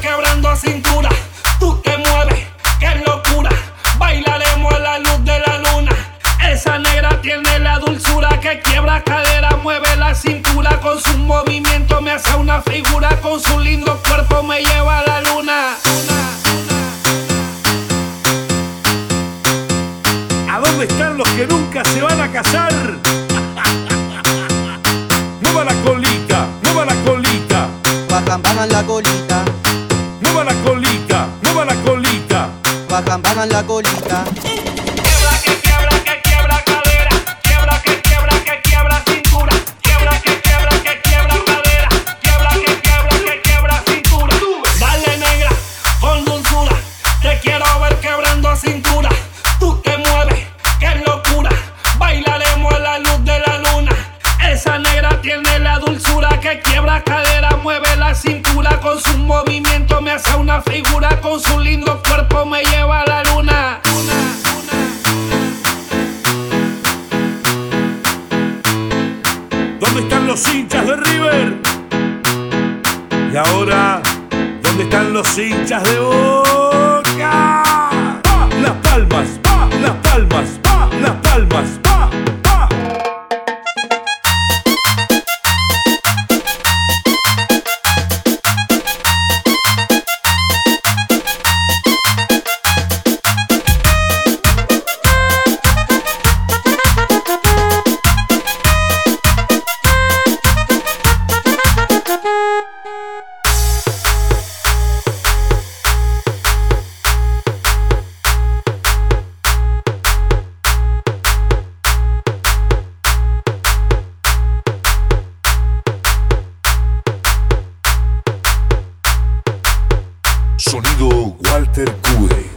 quebrando cintura. Tú te mueves, qué locura. Bailaremos a la luz de la luna. Esa negra tiene la dulzura que quiebra cadera, mueve la cintura. Con su movimiento me hace una figura. Con su lindo cuerpo me lleva a la luna. ¿A dónde están los que nunca se van a casar? Bajan, bajan la colita. Quiebra que quiebra que quiebra cadera, quiebra que quiebra que quiebra cintura, quiebra que quiebra que quiebra cadera, quiebra que quiebra que quiebra cintura. Dale negra con dulzura, te quiero ver quebrando cintura. Tú te mueves, qué locura, bailaremos a la luz de la luna. Esa negra tiene la dulzura que quiebra cadera, mueve la cintura con su movimiento, me hace una figura con su lindo ¿Dónde están los hinchas de River? Y ahora, ¿dónde están los hinchas de Boca? Sonido Walter Cue.